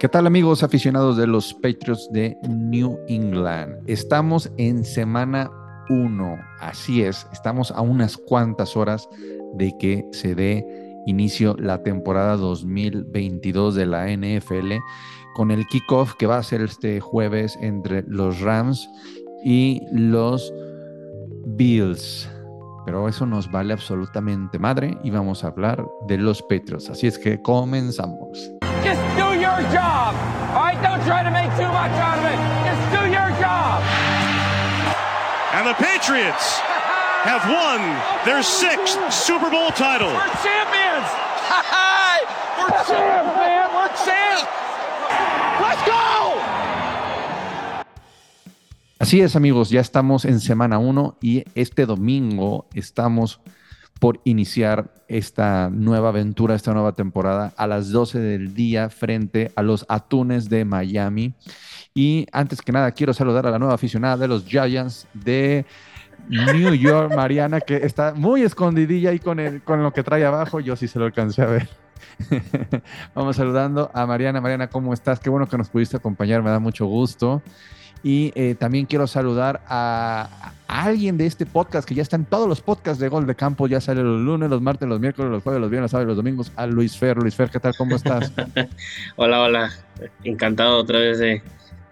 ¿Qué tal amigos aficionados de los Patriots de New England? Estamos en semana 1, así es, estamos a unas cuantas horas de que se dé inicio la temporada 2022 de la NFL con el kickoff que va a ser este jueves entre los Rams y los Bills. Pero eso nos vale absolutamente madre y vamos a hablar de los Patriots. Así es que comenzamos. Just do your job. All right, don't try to make too much out of it. Just do your job. And the Patriots have won their sixth Super Bowl title. We're champions. We're champs, man. We're champs. Let's go. Así es, amigos, ya estamos en semana 1 y este domingo estamos por iniciar esta nueva aventura, esta nueva temporada a las 12 del día frente a los Atunes de Miami. Y antes que nada, quiero saludar a la nueva aficionada de los Giants de New York, Mariana, que está muy escondidilla ahí con, el, con lo que trae abajo. Yo sí se lo alcancé a ver. Vamos saludando a Mariana. Mariana, ¿cómo estás? Qué bueno que nos pudiste acompañar, me da mucho gusto. Y eh, también quiero saludar a, a, alguien de este podcast que ya está en todos los podcasts de Gol de Campo. Ya sale los lunes, los martes, los miércoles, los jueves, los viernes, los sábados, los domingos. A Luis Fer. Luis Fer, ¿qué tal? ¿Cómo estás? hola, hola. Encantado otra vez de,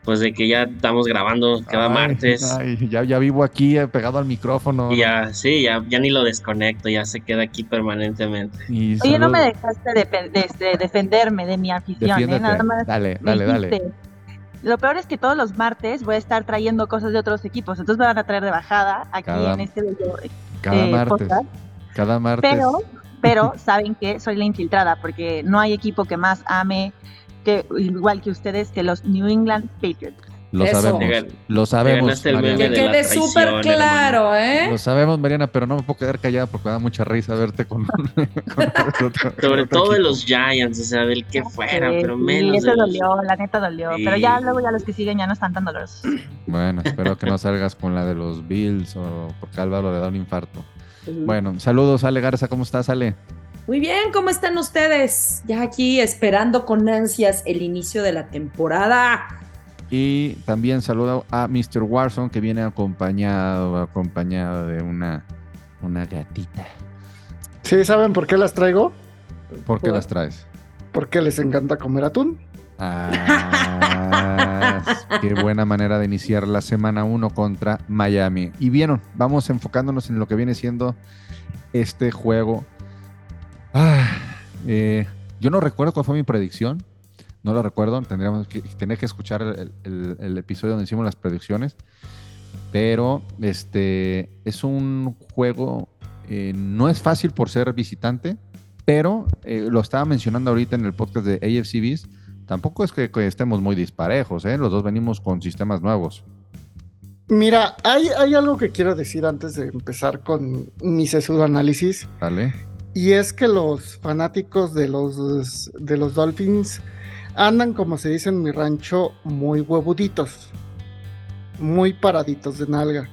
pues de que ya estamos grabando cada ay, martes. Ay, ya, ya vivo aquí eh, pegado al micrófono. Y ya, sí, ya, ya ni lo desconecto, ya se queda aquí permanentemente. Y Oye, no me dejaste de, de- de defenderme de mi afición, ¿eh? Nada más Dale, dale, dale. Lo peor es que todos los martes voy a estar trayendo cosas de otros equipos, entonces me van a traer de bajada aquí Cada- en este bello eh, Cada martes. podcast. Cada martes. Pero, pero saben que soy la infiltrada, porque no hay equipo que más ame que igual que ustedes que los New England Patriots. Lo Eso. sabemos. Lo sabemos. Que quede súper claro, ¿eh? Lo sabemos, Mariana, pero no me puedo quedar callada porque me da mucha risa verte con. con otro- Sobre otro todo de los Giants, o sea, del que fuera, pero sí, menos eso de los... dolió, la neta dolió. Sí. Pero ya luego ya los que siguen ya no están tan dolorosos. Bueno, espero que no salgas con la de los Bills o porque Álvaro le da un infarto. Bueno, saludos, Ale Garza, ¿cómo estás, Ale? Muy bien, ¿cómo están ustedes? Ya aquí esperando con ansias el inicio de la temporada. Y también saludo a Mr. Warson, que viene acompañado, acompañado de una, una gatita. Sí, ¿saben por qué las traigo? ¿Por qué las traes? Porque les encanta comer atún. Ah, qué buena manera de iniciar la semana 1 contra Miami. Y bien, vamos enfocándonos en lo que viene siendo este juego. Ah, eh, yo no recuerdo cuál fue mi predicción. No lo recuerdo. Tendríamos que, tener que escuchar el, el- el episodio donde hicimos las predicciones. Pero este es un juego. eh, no es fácil por ser visitante. Pero eh, lo estaba mencionando ahorita en el podcast de AFCBs. Tampoco es que, que estemos muy disparejos, ¿eh? Los dos venimos con sistemas nuevos. Mira, hay, hay algo que quiero decir antes de empezar con mi sesudo análisis. ¿Vale? Y es que los fanáticos de los, de los Dolphins andan, como se dice en mi rancho, muy huevuditos. Muy paraditos de nalga.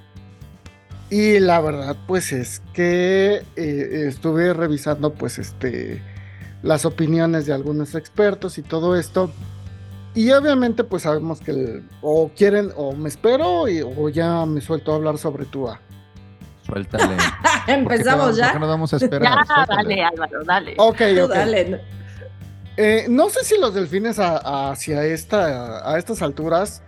Y la verdad, pues es que eh, estuve revisando, pues, este, las opiniones de algunos expertos y todo esto. Y obviamente, pues sabemos que el- o quieren, o me espero, y- o ya me suelto a hablar sobre Tua. Suéltale. ¿Por qué Empezamos te- ¿Por ya. qué nos vamos a esperar? Ya, Suéltale. dale, Álvaro, dale. Ok, Tú ok. dale. Eh, no sé si los delfines a- a- hacia esta, a estas alturas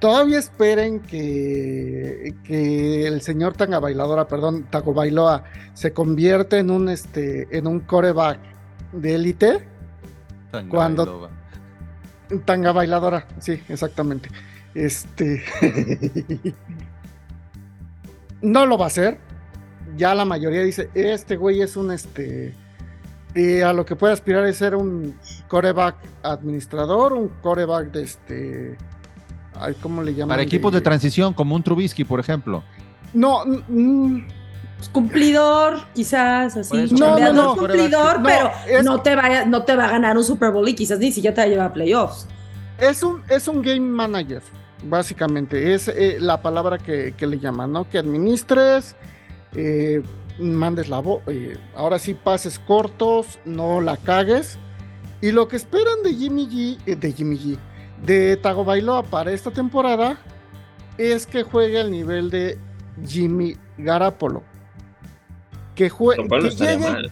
todavía esperen que, que el señor Tanga Bailadora, perdón, Tago Bailoa, se convierta en un este en un coreback de élite. Tanga Cuando-. Tanga Bailadora, sí, exactamente. Este no lo va a hacer. Ya la mayoría dice, este güey es un este y a lo que puede aspirar es ser un coreback administrador, un coreback de este ay, ¿cómo le llaman? Para equipos de transición, como un Trubisky, por ejemplo. No, mm, Pues cumplidor, quizás así. no, no, no. cumplidor, No, pero es- no, te vaya, no te va a ganar un Super Bowl y quizás ni siquiera te va a llevar a playoffs. es un es un game manager, básicamente. Es eh, la palabra que, que le llaman, ¿no? Que administres, eh, mandes la voz, ahora sí pases cortos, no la cagues Y lo que esperan de Jimmy G, eh, de Jimmy G, de Tagovailoa para esta temporada es que juegue al nivel de Jimmy Garapolo. Que, juegue, no que, llegue,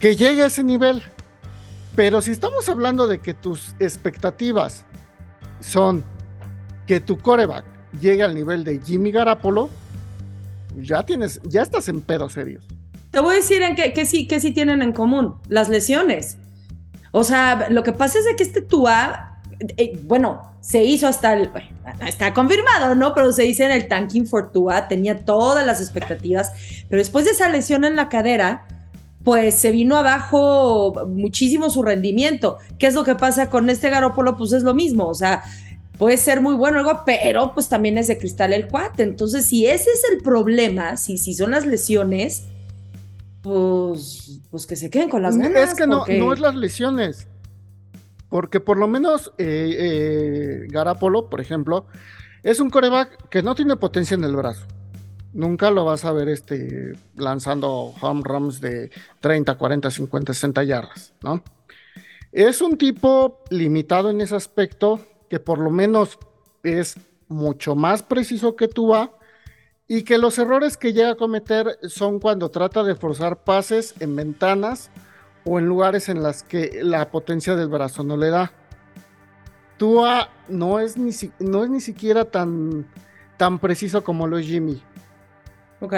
que llegue a ese nivel. Pero si estamos hablando de que tus expectativas son que tu coreback llegue al nivel de Jimmy Garapolo, ya tienes, ya estás en pedos serios. Te voy a decir en qué, qué sí, qué sí tienen en común, las lesiones. O sea, lo que pasa es que este Tua, eh, bueno, se hizo hasta el, está confirmado, ¿no? Pero se dice en el tanking for Tua, tenía todas las expectativas, pero después de esa lesión en la cadera, pues se vino abajo muchísimo su rendimiento. ¿Qué es lo que pasa con este Garópolo? Pues es lo mismo, o sea, puede ser muy bueno algo, pero pues también es de cristal el cuate. Entonces, si ese es el problema, si, si son las lesiones, pues, pues que se queden con las ganas. es que no, porque- no es las lesiones. Porque por lo menos eh, eh, Garapolo, por ejemplo, es un coreback que no tiene potencia en el brazo. Nunca lo vas a ver este, lanzando home runs de 30, 40, 50, 60 yardas, ¿no? Es un tipo limitado en ese aspecto, que por lo menos es mucho más preciso que tú y que los errores que llega a cometer son cuando trata de forzar pases en ventanas o en lugares en las que la potencia del brazo no le da. Tua no es ni, no es ni siquiera tan, tan preciso como lo es Jimmy. Ok.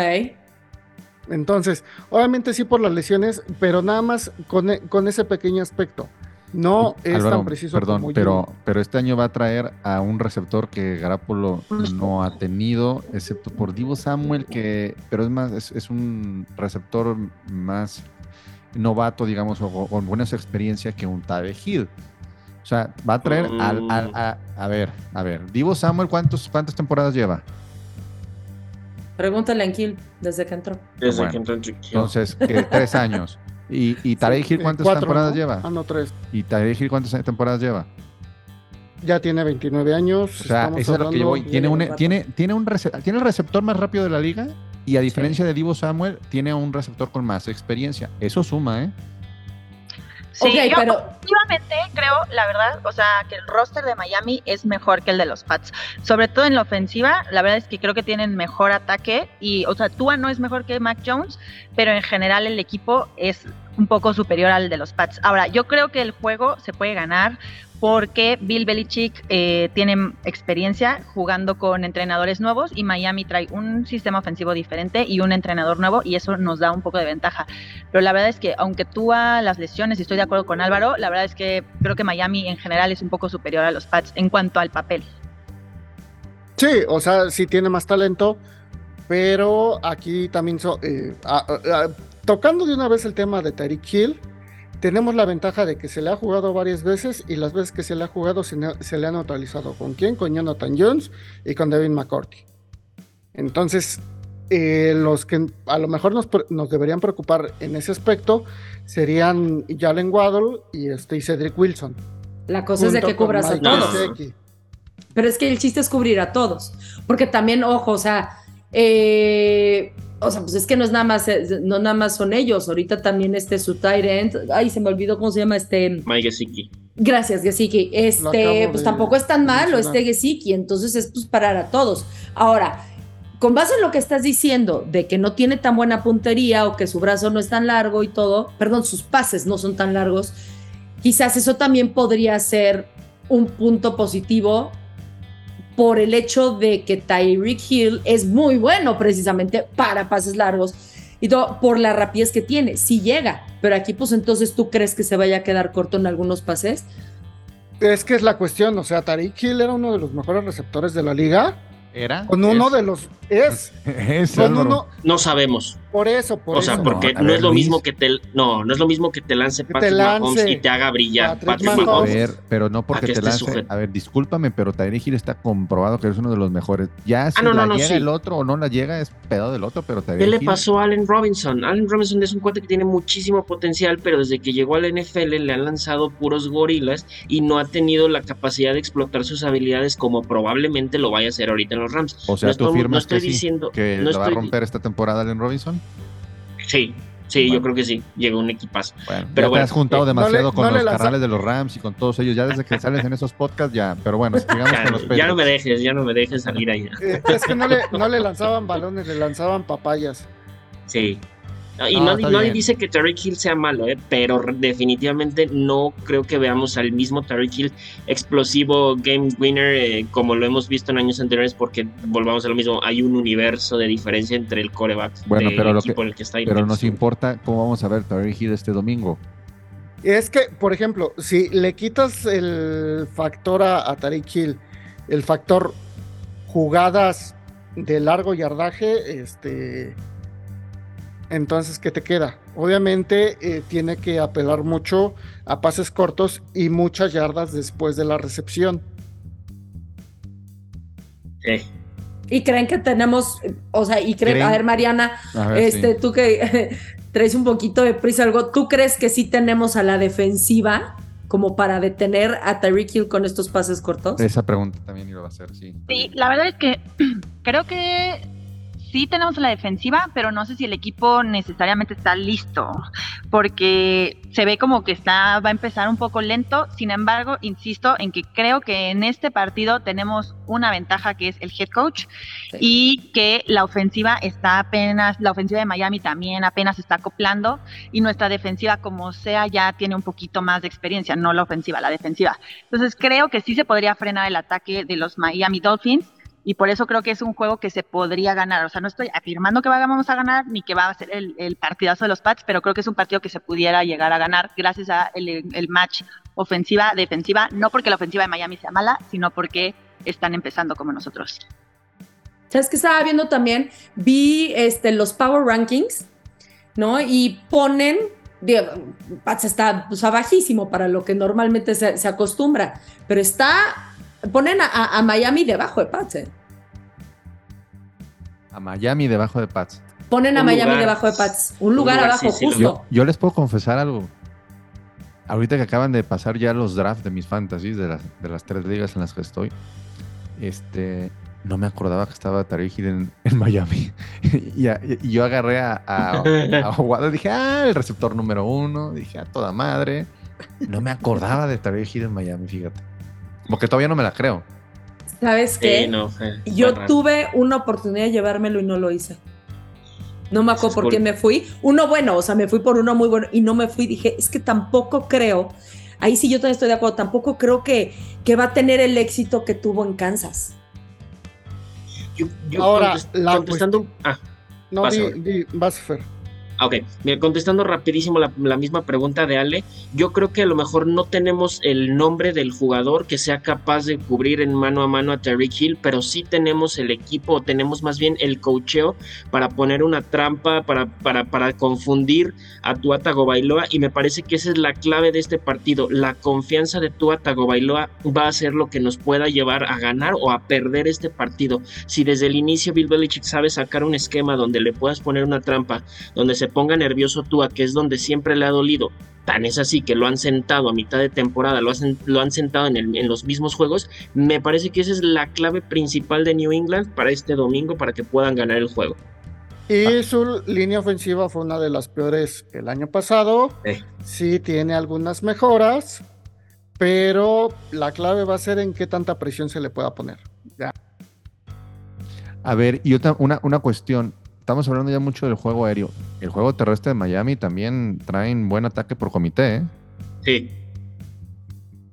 Entonces, obviamente sí por las lesiones, pero nada más con, e- con ese pequeño aspecto. No es Álvaro, tan preciso perdón, como pero, pero este año va a traer a un receptor que Garapolo no ha tenido, excepto por Divo Samuel, que, pero es más, es, es un receptor más novato, digamos, o con buena experiencia que un Tave Hill. O sea, va a traer al, al- a, a ver, a ver, Divo Samuel, ¿cuántos, ¿cuántas temporadas lleva? Pregúntale a Anquil desde que entró. Desde Bueno, que entró en Chiquillo. Entonces, ¿qué? tres años. ¿Y, y Tarek Hill cuántas cuatro, temporadas ¿no? lleva? Ah, no, tres. ¿Y Tarek Hill cuántas temporadas lleva? Ya tiene 29 años. O sea, eso es a lo que yo voy. Tiene, un, tiene, tiene, un tiene el receptor más rápido de la liga y a diferencia de Divo Samuel, tiene un receptor con más experiencia. Eso suma, ¿eh? Sí, yo pero Efectivamente, creo, la verdad, o sea, que el roster de Miami es mejor que el de los Pats. Sobre todo en la ofensiva, la verdad es que creo que tienen mejor ataque y, o sea, Tua no es mejor que Mac Jones, pero en general el equipo es un poco superior al de los Pats. Ahora, yo creo que el juego se puede ganar porque Bill Belichick eh, tiene experiencia jugando con entrenadores nuevos y Miami trae un sistema ofensivo diferente y un entrenador nuevo y eso nos da un poco de ventaja. Pero la verdad es que aunque tú a las lesiones, y estoy de acuerdo con Álvaro, la verdad es que creo que Miami en general es un poco superior a los Pats en cuanto al papel. Sí, o sea, sí tiene más talento, pero aquí también eh, tocando de una vez el tema de Tyreek Hill, tenemos la ventaja de que se le ha jugado varias veces y las veces que se le ha jugado se, le ha neutralizado. ¿Con quién? Con Jonathan Jones y con Devin McCourty. Entonces, eh, los que a lo mejor nos, deberían preocupar en ese aspecto serían Jalen Waddle y este, y Cedric Wilson. la cosa es de que cubras a todos. Pero es que el chiste es cubrir a todos. Porque también, ojo, o sea, eh, o sea, pues es que no es nada más, eh, no nada más son ellos. Ahorita también este su end, ay, se me olvidó cómo se llama este. Mike Gesicki. Gracias, Gesicki. Este, pues de tampoco es tan malo mencionar. este Gesicki, entonces es pues parar a todos. Ahora, con base en lo que estás diciendo de que no tiene tan buena puntería o que su brazo no es tan largo y todo, perdón, sus pases no son tan largos, quizás eso también podría ser un punto positivo por el hecho de que Tyreek Hill es muy bueno precisamente para pases largos y todo por la rapidez que tiene, sí llega, pero aquí pues entonces tú crees que se vaya a quedar corto en algunos pases. Es que es la cuestión, o sea, Tariq Hill era uno de los mejores receptores de la liga, ¿Era? con uno Es- de los es, es con uno, No sabemos. Por eso, por o eso. sea, porque No, a no, ver, es lo Luis. mismo que te no, no es lo mismo que te lance Que te Patrick Mahomes y te haga brillar Patrick Patrick, Mahomes. A ver, pero no porque que te lance. sujeto. A ver, discúlpame, pero Tyreek Hill está comprobado que es uno de los mejores. Ya si Ah, no, la no, no, llega sí. el otro o no la llega es pedo del otro, pero ¿Qué Tyreek le Hill- pasó a Allen Robinson? Allen Robinson es un cuate que tiene muchísimo potencial, pero desde que llegó al NFL le han lanzado puros gorilas y no ha tenido la capacidad de explotar sus habilidades como probablemente lo vaya a hacer ahorita en los Rams. O sea, no tú estoy, no firmas estoy que sí, que no la va a romper esta temporada Allen Robinson. Sí, Sí, yo creo que sí, llegó un equipazo. Bueno, Pero ya bueno, te has juntado eh, demasiado no le- con no los carnales de los Rams y con todos ellos, ya desde que sales en esos podcasts ya, pero bueno, sigamos Ya, con los ya no me dejes, ya no me dejes salir ahí. Eh, es que no le, no le lanzaban balones, le lanzaban papayas. Sí. Y No, nadie, nadie dice que Tariq Hill sea malo, ¿eh? pero definitivamente no creo que veamos al mismo Tariq Hill explosivo game winner eh, como lo hemos visto en años anteriores porque volvamos a lo mismo, hay un universo de diferencia entre el coreback Bueno, del pero lo equipo que- en el que está y Pero nos importa cómo vamos a ver Tyreek Hill este domingo. Es que, por ejemplo, si le quitas el factor a, a Tariq Hill, el factor jugadas de largo yardaje, este, entonces, ¿qué te queda? Obviamente eh, tiene que apelar mucho a pases cortos y muchas yardas después de la recepción. Sí. Y creen que tenemos, o sea, y creen, ¿Creen? a ver, Mariana, A ver, este, sí. tú que traes un poquito de prisa algo, ¿tú crees que sí tenemos a la defensiva como para detener a Tyreek Hill con estos pases cortos? Esa pregunta también iba a hacer, sí. Sí, la verdad es que creo que sí tenemos la defensiva, pero no sé si el equipo necesariamente está listo, porque se ve como que está, va a empezar un poco lento. Sin embargo, insisto en que creo que en este partido tenemos una ventaja que es el head coach Sí. y que la ofensiva está apenas, la ofensiva de Miami también apenas está acoplando y nuestra defensiva como sea ya tiene un poquito más de experiencia, no la ofensiva, la defensiva. Entonces creo que sí se podría frenar el ataque de los Miami Dolphins y por eso creo que es un juego que se podría ganar. O sea, no estoy afirmando que vamos a ganar ni que va a ser el, partidazo de los Pats, pero creo que es un partido que se pudiera llegar a ganar gracias a el, match ofensiva-defensiva, no porque la ofensiva de Miami sea mala, sino porque están empezando como nosotros. ¿Sabes qué estaba viendo también? Vi este, los Power Rankings, ¿no? Y ponen, Pats está pues, bajísimo para lo que normalmente se, se acostumbra, pero está, ponen a, a- a Miami debajo de Pats, ¿eh? A Miami debajo de Pats. Ponen a Un Miami lugar. debajo de Pats, un lugar, lugar, abajo, sí, sí, lo justo. Yo, yo les puedo confesar algo. Ahorita que acaban de pasar ya los drafts de mis fantasies, de las, de las tres ligas en las que estoy, este, no me acordaba que estaba Tarek Hill en, en Miami. y, a- y yo agarré a, a, a Waddle, dije, ah, el receptor número uno, dije, a toda madre. No me acordaba de Tarek Hill en Miami, fíjate. Porque todavía no me la creo. ¿Sabes qué? Sí, no, eh, Yo raro. tuve una oportunidad de llevármelo y no lo hice. No me acuerdo por por- qué me fui. Uno bueno, o sea, me fui por uno muy bueno y no me fui. Dije, es que tampoco creo, ahí sí yo también estoy de acuerdo, tampoco creo que, que va a tener el éxito que tuvo en Kansas. Yo- yo Ahora, contest- la contestando. Ah, No, Vas, di, di- vas, Fer. Ok, contestando rapidísimo la, la misma pregunta de Ale, yo creo que a lo mejor no tenemos el nombre del jugador que sea capaz de cubrir en mano a mano a Terry Hill, pero sí tenemos el equipo, o tenemos más bien el cocheo para poner una trampa, para, para, para confundir a Tua Tagovailoa y me parece que esa es la clave de este partido. La confianza de Tua Tagovailoa va a ser lo que nos pueda llevar a ganar o a perder este partido. Si desde el inicio Bill Belichick sabe sacar un esquema donde le puedas poner una trampa, donde se ponga nervioso Tua, que es donde siempre le ha dolido. Tan es así que lo han sentado a mitad de temporada, lo, hacen, lo han sentado en, el- en los mismos juegos. Me parece que esa es la clave principal de New England para este domingo, para que puedan ganar el juego. Y su línea ofensiva fue una de las peores el año pasado. Eh. Sí tiene algunas mejoras, pero la clave va a ser en qué tanta presión se le pueda poner. Ya. A ver, y otra, una, una cuestión. Estamos hablando ya mucho del juego aéreo. El juego terrestre de Miami también traen buen ataque por comité, ¿eh? Sí.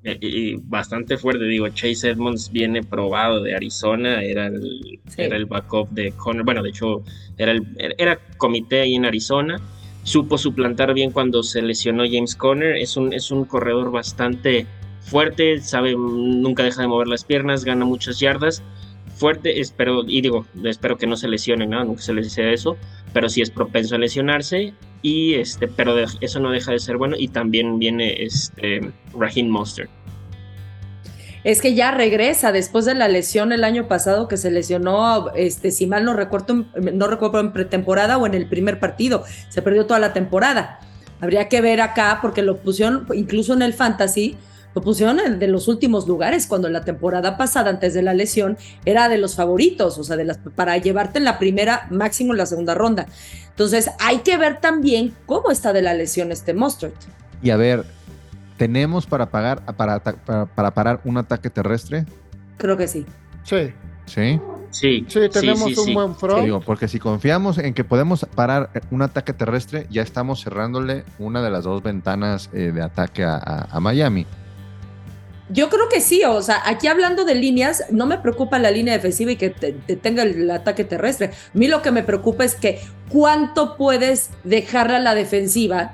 Y, y bastante fuerte, digo, Chase Edmonds viene probado de Arizona, era el, Sí. era el backup de Connor, bueno, de hecho, era, el, era, era comité ahí en Arizona, supo suplantar bien cuando se lesionó James Conner, es un, es un corredor bastante fuerte, sabe, nunca deja de mover las piernas, gana muchas yardas, fuerte, espero, y digo, espero que no se lesione, ¿no? nunca se le sea eso, pero sí es propenso a lesionarse, y este, pero eso no deja de ser bueno, y también viene este Raheem Monster. Es que ya regresa después de la lesión el año pasado que se lesionó, este, si mal no recuerdo, no recuerdo en pretemporada o en el primer partido. Se perdió toda la temporada. Habría que ver acá porque lo pusieron incluso en el fantasy, lo pusieron en de los últimos lugares, cuando la temporada pasada, antes de la lesión, era de los favoritos, o sea, de las, para llevarte en la primera, máximo en la segunda ronda. Entonces, hay que ver también cómo está de la lesión este Mustard. Y a ver, ¿tenemos para, pagar, para, para, para parar un ataque terrestre? Creo que sí. Sí. Sí. Sí, Sí, tenemos sí, un sí. buen front. Digo, porque si confiamos en que podemos parar un ataque terrestre, ya estamos cerrándole una de las dos ventanas eh, de ataque a, a- a Miami. Yo creo que sí, o sea, aquí hablando de líneas, no me preocupa la línea defensiva y que te, te tenga el ataque terrestre. A mí lo que me preocupa es que cuánto puedes dejarle a la defensiva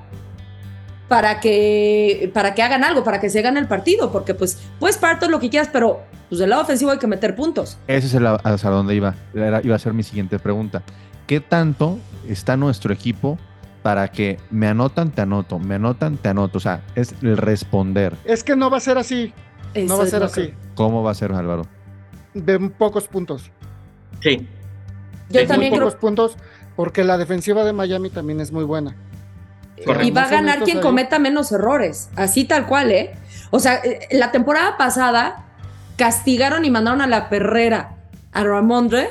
para que, para que hagan algo, para que se gane el partido, porque pues puedes parar todo lo que quieras, pero pues del lado ofensivo hay que meter puntos. Ese es el, hacia donde iba. Iba a ser mi siguiente pregunta. ¿Qué tanto está nuestro equipo para que me anotan, te anoto, me anotan, te anoto? O sea, es el responder. Es que no va a ser así. No va a ser así. que- ¿Cómo va a ser, Álvaro? De pocos puntos. Sí. Yo también muy creo pocos puntos. Porque la defensiva de Miami también es muy buena. Correcto. Y va a ganar quien ahí. cometa menos errores, así tal cual, ¿eh? O sea, eh, la temporada pasada castigaron y mandaron a la perrera a Ramondre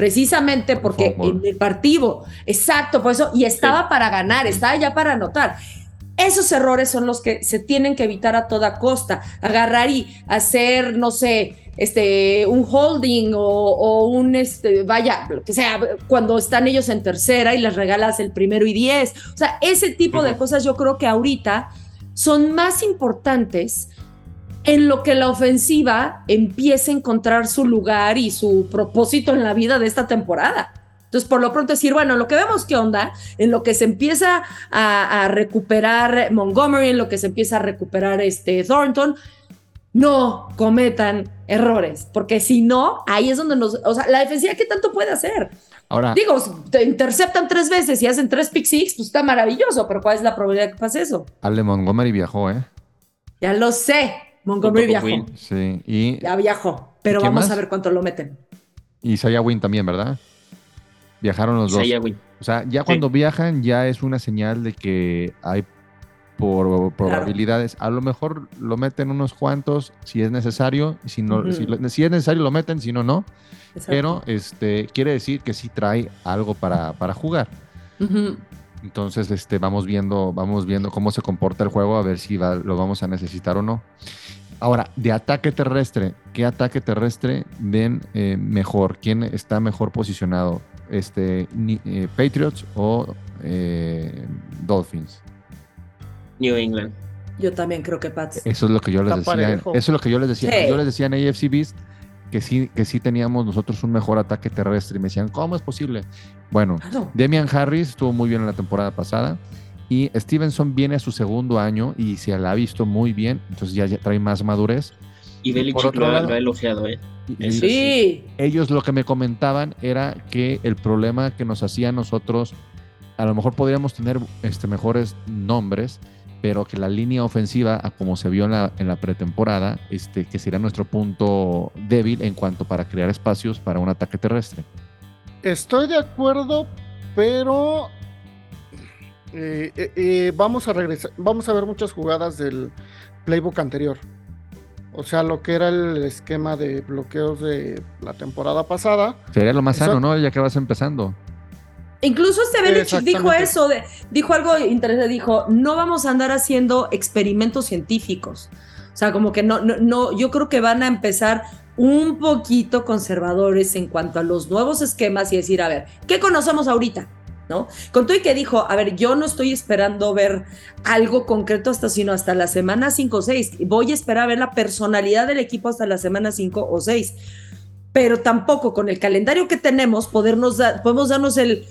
precisamente Por porque en el partido, exacto, por eso, y estaba para ganar, estaba ya para anotar. Esos errores son los que se tienen que evitar a toda costa. Agarrar y hacer, no sé, este, un holding o, o un, este, vaya, lo que sea, cuando están ellos en tercera y les regalas el primero y diez. O sea, ese tipo de cosas yo creo que ahorita son más importantes en lo que la ofensiva empiece a encontrar su lugar y su propósito en la vida de esta temporada. Entonces, por lo pronto decir, bueno, en lo que vemos qué onda, en lo que se empieza a, a recuperar Montgomery, en lo que se empieza a recuperar este Thornton, no cometan errores, porque si no, ahí es donde nos, o sea, la defensiva, ¿qué tanto puede hacer? Ahora, Digo, te interceptan tres veces y hacen tres pick six, pues está maravilloso, pero ¿cuál es la probabilidad que pase eso? Ale Montgomery viajó, ¿eh? Ya lo sé, Montgomery viajó. Sí. Y, ya viajó, pero ¿Y quién vamos más? a ver cuánto lo meten. y Isaiah Wynn también, ¿verdad? Viajaron los dos. Isaiah Wynn. O sea, ya cuando viajan ya es una señal de que hay por probabilidades. A lo mejor lo meten unos cuantos si es necesario. Si, no, si, es necesario lo meten, si no, no. Exacto. Pero este, quiere decir que sí trae algo para, para jugar. Ujú. Entonces, este, vamos viendo, vamos viendo cómo se comporta el juego, a ver si va- lo vamos a necesitar o no. Ahora, de ataque terrestre, ¿qué ataque terrestre ven eh, mejor? ¿Quién está mejor posicionado? Este, ni- eh, ¿Patriots o eh, Dolphins? New England. Yo también creo que Pats. Eso es lo que yo les Está decía. parejo. Eso es lo que yo les decía. Sí. Yo les decía en AFC Beast que sí, que sí teníamos nosotros un mejor ataque terrestre. Y me decían, ¿cómo es posible? Bueno, Claro. Demian Harris estuvo muy bien en la temporada pasada. Y Stevenson viene a su segundo año y se la ha visto muy bien. Entonces ya, ya trae más madurez. Y Belichick lo, ha- lado- lo ha elogiado, ¿eh? Y Sí, ellos lo que me comentaban era que el problema que nos hacía a nosotros, a lo mejor podríamos tener este, mejores nombres, pero que la línea ofensiva, a como se vio en la, en la pretemporada, este, que sería nuestro punto débil en cuanto para crear espacios para un ataque terrestre. Estoy de acuerdo, pero eh, eh, eh, vamos a regresar, vamos a ver muchas jugadas del playbook anterior. O sea, lo que era el esquema de bloqueos de la temporada pasada. Sería lo más Eso- sano, ¿no? Ya que vas empezando. Incluso este Belichick dijo eso, de- dijo algo interesante, dijo, no vamos a andar haciendo experimentos científicos. O sea, como que no, no, no, yo creo que van a empezar un poquito conservadores en cuanto a los nuevos esquemas y decir, a ver, ¿qué conocemos ahorita? ¿No? Con todo y que dijo, a ver, yo no estoy esperando ver algo concreto hasta, sino hasta la semana 5 o 6. Voy a esperar a ver la personalidad del equipo hasta la semana 5 o 6. Pero tampoco con el calendario que tenemos podernos dar- podemos darnos el,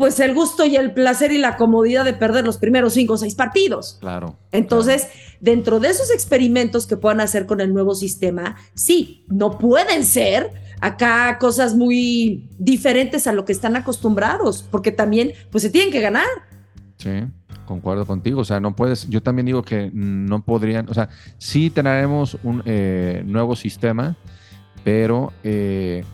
pues el gusto y el placer y la comodidad de perder los primeros cinco o seis partidos. Claro. Entonces, dentro de esos experimentos que puedan hacer con el nuevo sistema, sí, no pueden ser acá cosas muy diferentes a lo que están acostumbrados, porque también, pues se tienen que ganar. Sí, concuerdo contigo. O sea, no puedes. Yo también digo que no podrían. O sea, sí tenemos un eh, nuevo sistema, pero eh,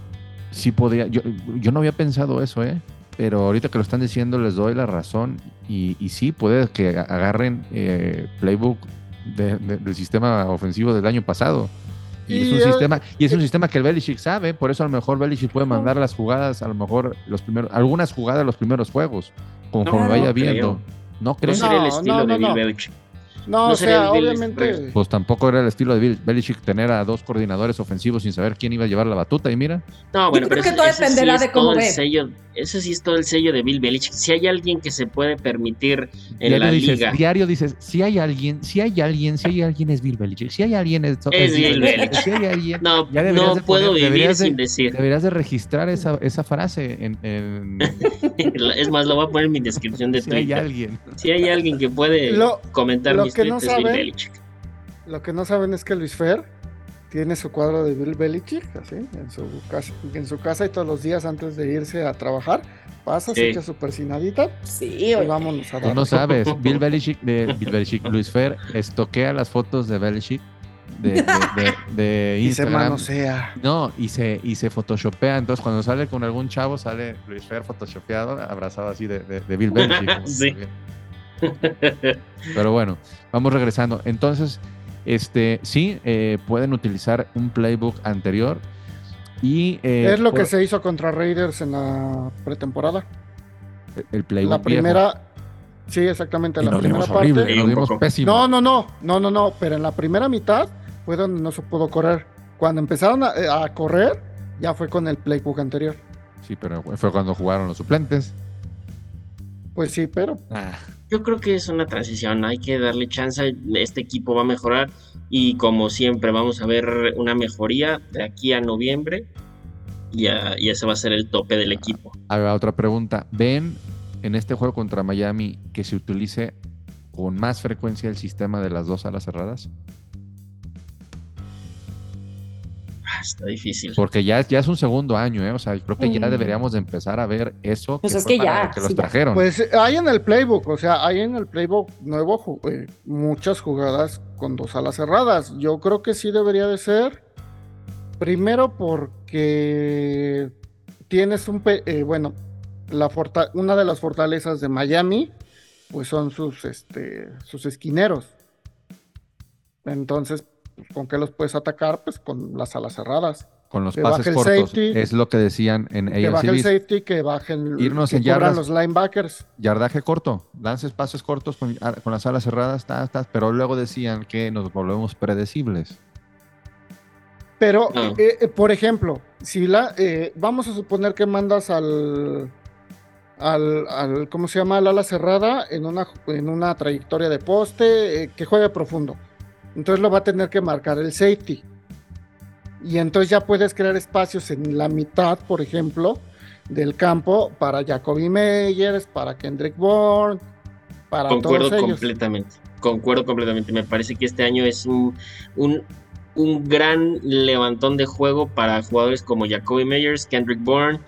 sí podría. Yo, yo no había pensado eso, ¿eh? Pero ahorita que lo están diciendo, les doy la razón. Y, y sí, puede que agarren eh, playbook de- de- del sistema ofensivo del año pasado. Y, Y es un el- sistema, y es un sistema que el Belichick sabe, por eso a lo mejor Belichick puede mandar las jugadas, a lo mejor los primeros, algunas jugadas los primeros juegos, conforme No, vaya no creo. viendo. ¿No No crees? sería el No, estilo no, de no, Bill no. Belichick. No, No o sea, obviamente. Pues tampoco era el estilo de Bill- Belichick tener a dos coordinadores ofensivos sin saber quién iba a llevar la batuta. Y mira, No, bueno, creo pero que ese- todo ese dependerá sí de cómo ve. sello, ese sí es todo el sello de Bill Belichick. Si hay alguien que se puede permitir en diario la dices, liga, diario dices, si hay alguien, si hay alguien, si hay alguien es Bill Belichick, si hay alguien es, Es Bill Belichick. si hay alguien, no, no de puedo poner- vivir de- sin decir. deberías de registrar esa, esa frase en, en- Es más, lo voy a poner en mi descripción de si hay Twitter. alguien. Si hay alguien que puede Lo- comentar lo mis que no tweets, es Bill saben- Belichick. Lo que no saben es que Luis Fer tiene su cuadro de Bill Belichick, así, en su casa, en su casa y todos los días antes de irse a trabajar, pasa, se Sí. echa su persinadita Sí, y vámonos a dar. no sabes, Bill Belichick, de, Bill Belichick, Luis Fer, estoquea las fotos de Belichick de, de, de- de Y se Instagram. manosea. No, y se, y se photoshopea. Entonces, cuando sale con algún chavo, sale Luis Fer photoshopeado, abrazado así de, de, de Bill Belichick. como Sí. Pero bueno, vamos regresando. Entonces, este, sí, eh, pueden utilizar un playbook anterior. Y eh, es lo que se hizo contra Raiders en la pretemporada. el playbook La viejo. primera, sí, exactamente, Y la nos primera vimos parte. horrible. No, no, no, no, no, no, pero en la primera mitad fue donde no se pudo correr. Cuando empezaron a, eh, a correr, ya fue con el playbook anterior. Sí, pero fue cuando jugaron los suplentes. Pues sí, pero Ah, Yo creo que es una transición, hay que darle chance, este equipo va a mejorar y como siempre vamos a ver una mejoría de aquí a noviembre y ya, y ese va a ser el tope del equipo. Haga otra pregunta. ¿Ven en este juego contra Miami que se utilice con más frecuencia el sistema de las dos alas cerradas? Está difícil. Porque ya, es- ya es un segundo año, ¿eh? O sea, creo que ya deberíamos de empezar a ver eso Pues que es fue que para ya, que los sí, trajeron. Pues eh, hay en el playbook, o sea, hay en el playbook nuevo eh, muchas jugadas con dos alas cerradas. Yo creo que sí debería de ser. Primero porque tienes un, eh, bueno, la una de las fortalezas de Miami, pues son sus, este, sus esquineros. Entonces, ¿con qué los puedes atacar? Pues con las alas cerradas. con los que pases baje el cortos. safety, es lo que decían en Que baje el safety, que bajen Irnos que en yardas. los linebackers. Yardaje corto, lances pases cortos con, ah, con las alas cerradas, ta, ta, pero luego decían que nos volvemos predecibles. Pero, Ah. eh, eh, por ejemplo, si la, eh, vamos a suponer que mandas al, al, al- ¿cómo se llama? Al ala cerrada en una, en una trayectoria de poste eh, que juegue profundo. Entonces lo va a tener que marcar el safety. Y entonces ya puedes crear espacios en la mitad, por ejemplo, del campo para Jacoby Meyers, para Kendrick Bourne, para Concuerdo todos ellos. completamente. Concuerdo completamente. Me parece que este año es un, un, un gran levantón de juego para jugadores como Jacoby Meyers, Kendrick Bourne,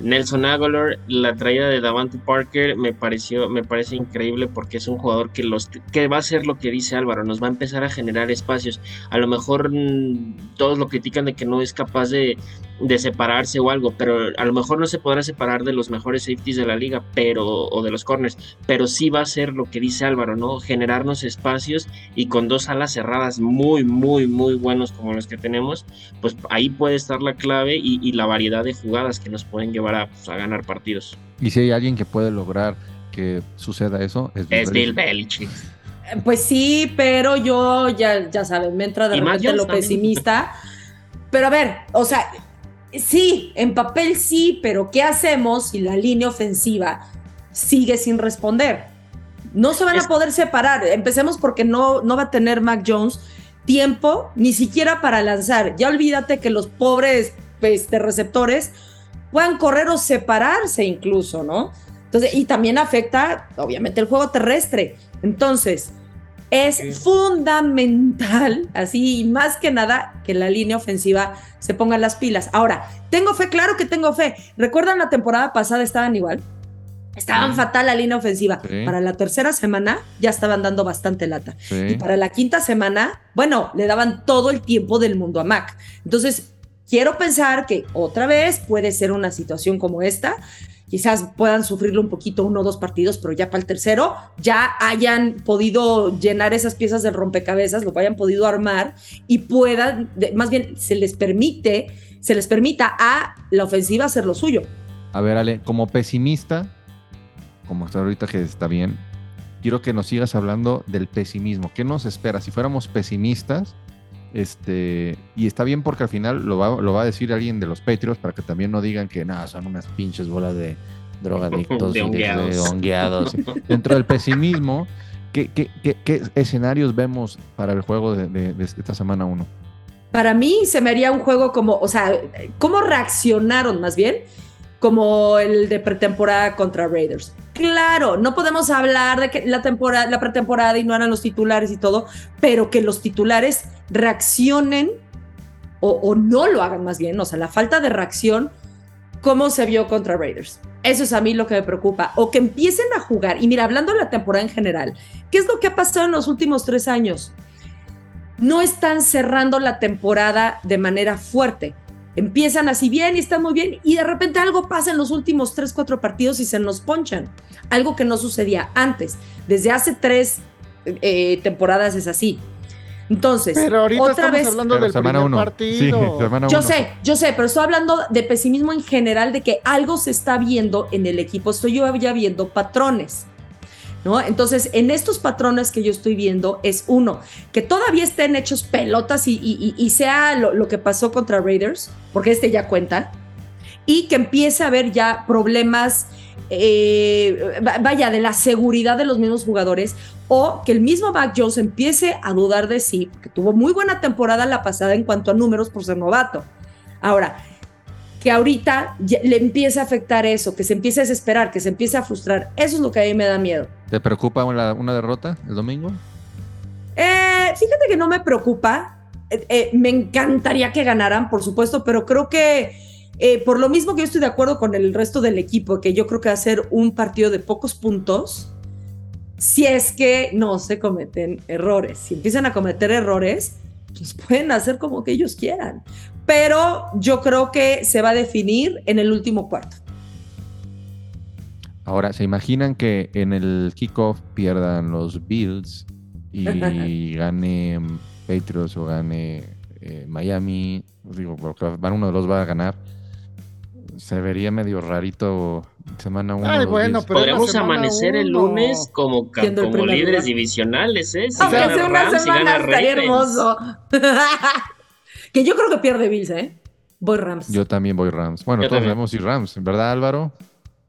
Nelson Aguilar. La traída de Davante Parker me pareció, me parece increíble porque es un jugador que los que va a hacer lo que dice Álvaro, nos va a empezar a generar espacios. A lo mejor mm, todos lo critican de que no es capaz de, de separarse o algo, pero a lo mejor no se podrá separar de los mejores safeties de la liga, pero o de los corners, pero sí va a ser lo que dice Álvaro, ¿no? Generarnos espacios y con dos alas cerradas muy, muy, muy buenos como los que tenemos, pues ahí puede estar la clave y, y la variedad de jugadas que nos pueden llevar a, pues, a ganar partidos. Y si hay alguien que puede lograr que suceda eso, es Bill Es Bill Belichick. Belichick. Pues sí, pero yo ya, ya saben, me entra de Y repente lo también. pesimista. Pero a ver, o sea, sí, en papel sí, pero ¿qué hacemos si la línea ofensiva sigue sin responder? No se van Es- a poder separar. Empecemos porque no, no va a tener Mac Jones tiempo ni siquiera para lanzar. Ya olvídate que los pobres este, receptores puedan correr o separarse incluso, ¿no? Entonces, y también afecta, obviamente, el juego terrestre. Entonces, es Sí. fundamental, así, y más que nada, que la línea ofensiva se ponga las pilas. Ahora, tengo fe, claro que tengo fe. ¿Recuerdan la temporada pasada estaban igual? Estaban Sí. fatal la línea ofensiva. Sí. Para la tercera semana ya estaban dando bastante lata. Y para la quinta semana, bueno, le daban todo el tiempo del mundo a Mac. Entonces, quiero pensar que otra vez puede ser una situación como esta. quizás puedan sufrirlo un poquito uno o dos partidos, pero ya para el tercero ya hayan podido llenar esas piezas del rompecabezas, lo hayan podido armar y puedan, más bien se les permite, se les permita a la ofensiva hacer lo suyo. A ver, Ale, como pesimista, como hasta ahorita que está bien, quiero que nos sigas hablando del pesimismo. ¿Qué nos espera? Si fuéramos pesimistas, este, y está bien porque al final lo va, lo va a decir alguien de los Patriots para que también no digan que nada, son unas pinches bolas de drogadictos De y hongueados. de hongueados. Dentro del pesimismo, ¿qué, qué, qué- qué escenarios vemos para el juego de, de- de esta semana 1? Para mí se me haría un juego como, o sea, ¿cómo reaccionaron más bien? Como el de pretemporada contra Raiders. Claro, no podemos hablar de que la temporada, la pretemporada y no eran los titulares y todo, pero que los titulares reaccionen o, no lo hagan más bien, o sea, la falta de reacción, cómo se vio contra Raiders. Eso es a mí lo que me preocupa. O que empiecen a jugar. Y mira, hablando de la temporada en general, ¿qué es lo que ha pasado en los últimos tres años? no están cerrando la temporada de manera fuerte. Empiezan así bien y están muy bien y de repente algo pasa en los últimos tres, cuatro partidos y se nos ponchan. Algo que no sucedía antes. Desde hace tres eh, temporadas es así. Entonces, Pero ahorita otra estamos vez, hablando del semana primer 1. Sí, partido. semana yo uno. sé, yo sé, pero estoy hablando de pesimismo en general, de que algo se está viendo en el equipo. Estoy yo ya viendo patrones. ¿No? Entonces, en estos patrones que yo estoy viendo es uno, que todavía estén hechos pelotas y, y- y- y sea lo, lo que pasó contra Raiders, porque este ya cuenta, y que empiece a haber ya problemas, eh, va- vaya, de la seguridad de los mismos jugadores, o que el mismo Mac Jones empiece a dudar de sí, que tuvo muy buena temporada la pasada en cuanto a números por ser novato. Ahora, que ahorita le empiece a afectar eso, que se empiece a desesperar, que se empiece a frustrar, eso es lo que a mí me da miedo. ¿Te preocupa una, una derrota el domingo? Eh, fíjate que no me preocupa. Eh, eh, me encantaría que ganaran, por supuesto, pero creo que eh, por lo mismo que yo estoy de acuerdo con el resto del equipo, que yo creo que va a ser un partido de pocos puntos, si es que no se cometen errores. Si empiezan a cometer errores, pues pueden hacer como que ellos quieran. Pero yo creo que se va a definir en el último cuarto. Ahora, ¿se imaginan que en el kickoff pierdan los Bills y gane Patriots o gane eh, Miami? Digo, porque van uno de los va a ganar. Se vería medio rarito semana 1. Ay, bueno, pero- Podríamos amanecer el lunes como, el como líderes lugar. divisionales, ¿eh? Si Aunque gana sea una Rams, si semana, gana estaría Ravens. hermoso. que yo creo que pierde Bills, ¿eh? Voy Rams. Yo también voy Rams. Bueno, Yo todos vemos y Rams, ¿verdad, Álvaro?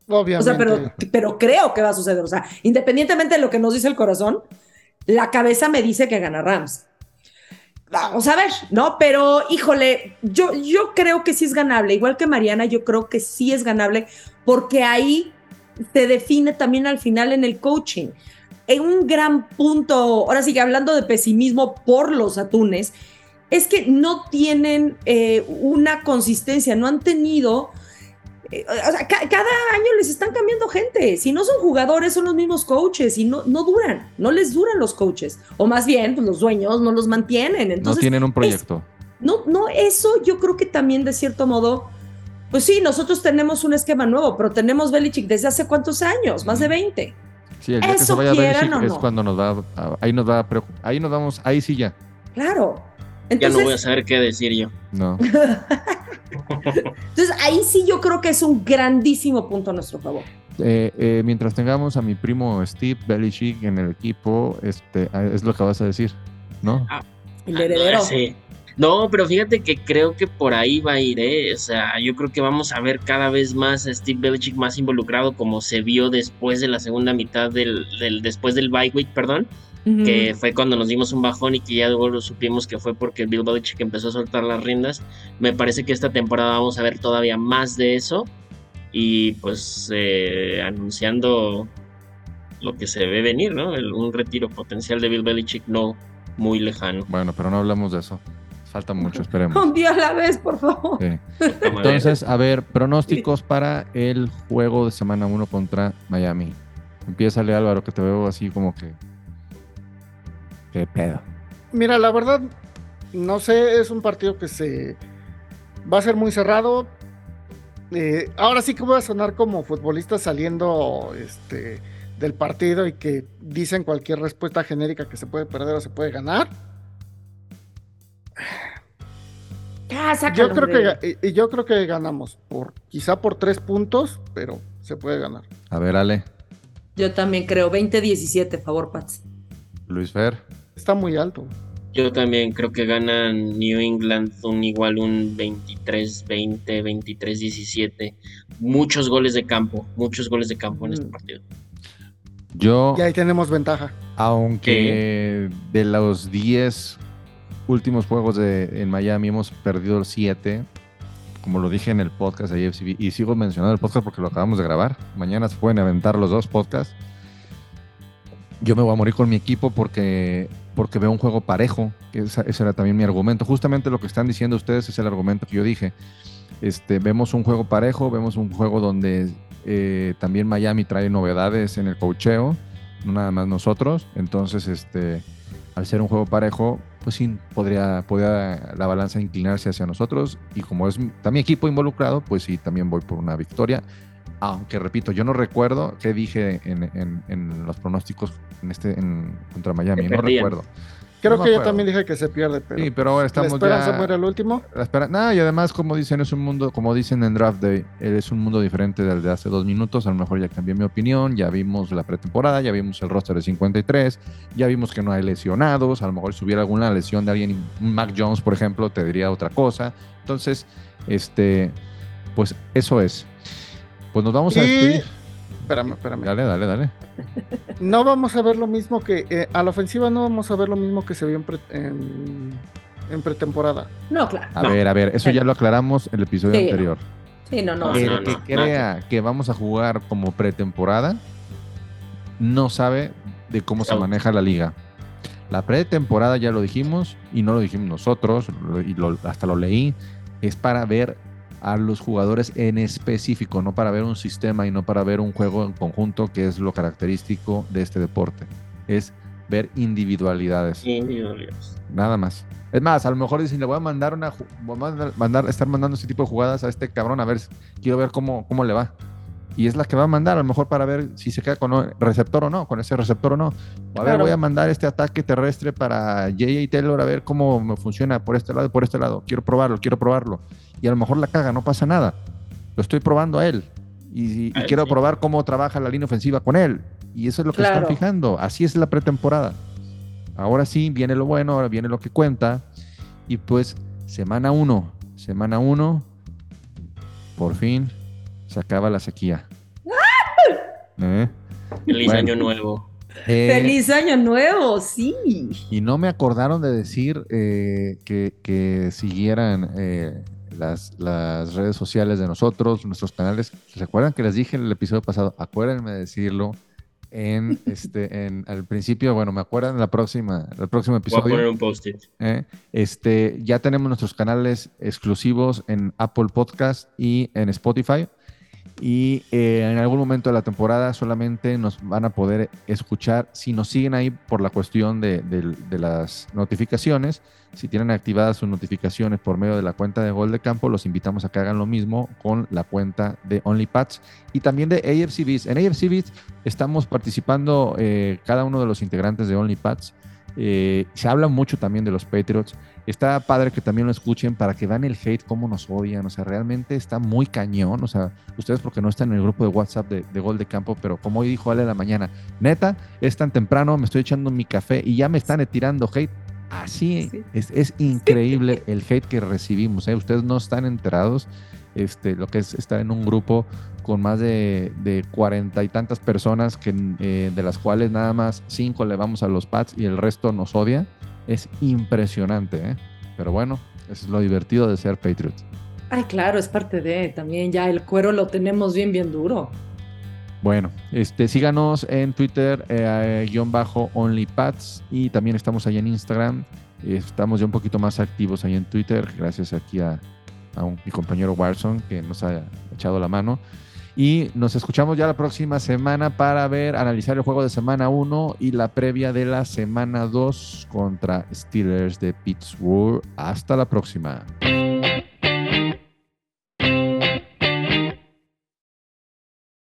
O Obviamente. sea, pero, pero creo que va a suceder. O sea, independientemente de lo que nos dice el corazón, la cabeza me dice que gana Rams. Vamos a ver, ¿no? Pero, híjole, yo, yo creo que sí es ganable. Igual que Mariana, yo creo que sí es ganable porque ahí se define también al final en el coaching. En un gran punto, ahora sí que hablando de pesimismo por los atunes, es que no tienen eh, una consistencia, no han tenido o sea, ca- cada año les están cambiando gente. Si no son jugadores, son los mismos coaches y no, no duran, no les duran los coaches. O más bien, pues los dueños no los mantienen. Entonces, no tienen un proyecto. no, no, eso yo creo que también de cierto modo, pues sí, nosotros tenemos un esquema nuevo, pero tenemos Belichick desde hace cuántos años, más de 20. Sí, el día que se Eso vaya quieran Belichick o es no. cuando nos va a, ahí nos va a ahí nos vamos, ahí sí ya. Claro. Ya Entonces, no voy a saber qué decir yo. No. entonces ahí sí yo creo que es un grandísimo punto a nuestro favor. Eh, eh, mientras tengamos a mi primo Steve Belichick en el equipo, este, ah, es lo que vas a decir, ¿no? El Ah, heredero. No, sí. No, pero fíjate que creo que por ahí va a ir, ¿eh? O sea, yo creo que vamos a ver cada vez más a Steve Belichick más involucrado como se vio después de la segunda mitad del, del después del bye week, perdón, que fue cuando nos dimos un bajón y que ya luego lo supimos que fue porque Bill Belichick empezó a soltar las riendas. Me parece que esta temporada vamos a ver todavía más de eso y pues eh, anunciando lo que se ve venir, ¿no? El- un retiro potencial de Bill Belichick no muy lejano. Bueno, pero no hablamos de eso. Falta mucho, esperemos. Un día a la vez, por favor. Sí. Entonces, a ver, pronósticos para el juego de semana 1 contra Miami. Empiézale Álvaro, que te veo así como que... ¿Qué pedo? Mira, la verdad, no sé, es un partido que se va a ser muy cerrado. eh, ahora sí que voy a sonar como futbolista saliendo este, del partido y que dicen cualquier respuesta genérica que se puede perder o se puede ganar. Ah, sácalo, Yo creo hombre. que y- y yo creo que ganamos por quizá por tres puntos, pero se puede ganar. A ver, Ale, Yo también creo. 20-17, favor, Pats. Luis Fer. Está muy alto. Yo también creo que ganan New England un igual un 23-20, 23-17. Muchos goles de campo, muchos goles de campo en este Mm. partido. Yo, Y ahí tenemos ventaja. aunque de los 10 últimos juegos de, en Miami hemos perdido 7, como lo dije en el podcast de AFCB, y sigo mencionando el podcast porque lo acabamos de grabar. Mañana se pueden aventar los dos podcasts. Yo me voy a morir con mi equipo porque, porque veo un juego parejo. que ese era también mi argumento. Justamente lo que están diciendo ustedes es el argumento que yo dije. Este, vemos un juego parejo, vemos un juego donde eh, también Miami trae novedades en el cocheo, no nada más nosotros. Entonces, este, al ser un juego parejo, pues sí, podría, podría la balanza inclinarse hacia nosotros. Y como es también equipo involucrado, pues sí, también voy por una victoria. Aunque repito, yo no recuerdo qué dije en, en- en los pronósticos en este, en, contra Miami, no recuerdo. Creo No que yo también dije que se pierde, pero Sí, pero ahora la estamos esperanza ya... muere al último. La nada, y además, como dicen, es un mundo, como dicen en Draft Day, es un mundo diferente del de hace dos minutos. A lo mejor ya cambié mi opinión, ya vimos la pretemporada, ya vimos el roster de 53, ya vimos que no hay lesionados. A lo mejor si hubiera alguna lesión de alguien, Mac Jones, por ejemplo, te diría otra cosa. Entonces, este, pues eso es. Pues nos vamos a despedir. Espérame, espérame. Dale, dale, dale. No vamos a ver lo mismo que. eh, a la ofensiva no vamos a ver lo mismo que se vio en, pre- en, en pretemporada. No, claro. A no. ver, a ver, eso ya lo aclaramos en el episodio Sí. anterior. Sí, no, no. No, el no, que no, crea que vamos a jugar como pretemporada no sabe de cómo se maneja la liga. La pretemporada ya lo dijimos y no lo dijimos nosotros y lo- hasta lo leí. Es para ver a los jugadores en específico, no para ver un sistema y no para ver un juego en conjunto que es lo característico de este deporte. Es ver individualidades. Individualidades. Nada más. Es más, a lo mejor dicen, le voy a mandar una voy a mandar, mandar- estar mandando este tipo de jugadas a este cabrón a ver, quiero ver cómo, cómo le va. Y es la que va a mandar, a lo mejor para ver si se queda con o- receptor o no, con ese receptor o no. O a ver, Claro. voy a mandar este ataque terrestre para J.J. Taylor a ver cómo me funciona por este lado y por este lado. Quiero probarlo, quiero probarlo. Y a lo mejor la caga, no pasa nada. Lo estoy probando a él. Y, y A él, quiero sí. probar cómo trabaja la línea ofensiva con él. Y eso es lo que Claro. están fijando. Así es la pretemporada. Ahora sí, viene lo bueno, ahora viene lo que cuenta. Y pues, semana uno, semana uno, por fin se acaba la sequía. ¿Eh? Feliz Bueno. año nuevo. Eh, Feliz año nuevo, sí. Y no me acordaron de decir eh, que, que siguieran eh, las, las redes sociales de nosotros, nuestros canales. ¿Recuerdan que les dije en el episodio pasado? Acuérdenme de decirlo en este en al principio. Bueno, me acuerdan en la próxima, el próximo Voy a poner episodio. un post-it. ¿eh? Este, ya tenemos nuestros canales exclusivos en Apple Podcast y en Spotify. Y eh, en algún momento de la temporada solamente nos van a poder escuchar si nos siguen ahí por la cuestión de, las notificaciones. Si tienen activadas sus notificaciones por medio de la cuenta de Gol de Campo, los invitamos a que hagan lo mismo con la cuenta de OnlyPats y también de AFC Beats. En AFC Beats estamos participando eh, cada uno de los integrantes de OnlyPats. Eh, se habla mucho también de los Patriots. Está padre que también lo escuchen para que vean el hate, cómo nos odian. O sea, realmente está muy cañón. O sea, ustedes porque no están en el grupo de WhatsApp de, de Gol de Campo, pero como hoy dijo Ale en la mañana, neta, es tan temprano, me estoy echando mi café y ya me están tirando hate. Así Sí. es, es increíble el hate que recibimos. ¿eh? Ustedes no están enterados este, lo que es estar en un grupo con más de de cuarenta y tantas personas, que, eh, de las cuales nada más cinco le vamos a los Pats y el resto nos odia. Es impresionante, ¿eh? Pero bueno, eso es lo divertido de ser Patriot. Ay, claro, es parte de también. Ya el cuero lo tenemos bien, bien duro. Bueno, este, síganos en Twitter, eh, guion bajo OnlyPats, y también estamos ahí en Instagram. Eh, Estamos ya un poquito más activos ahí en Twitter, gracias aquí a, a un- mi compañero Warson que nos ha echado la mano. Y nos escuchamos ya la próxima semana para ver, analizar el juego de semana 1 y la previa de la semana 2 contra Steelers de Pittsburgh. Hasta la próxima.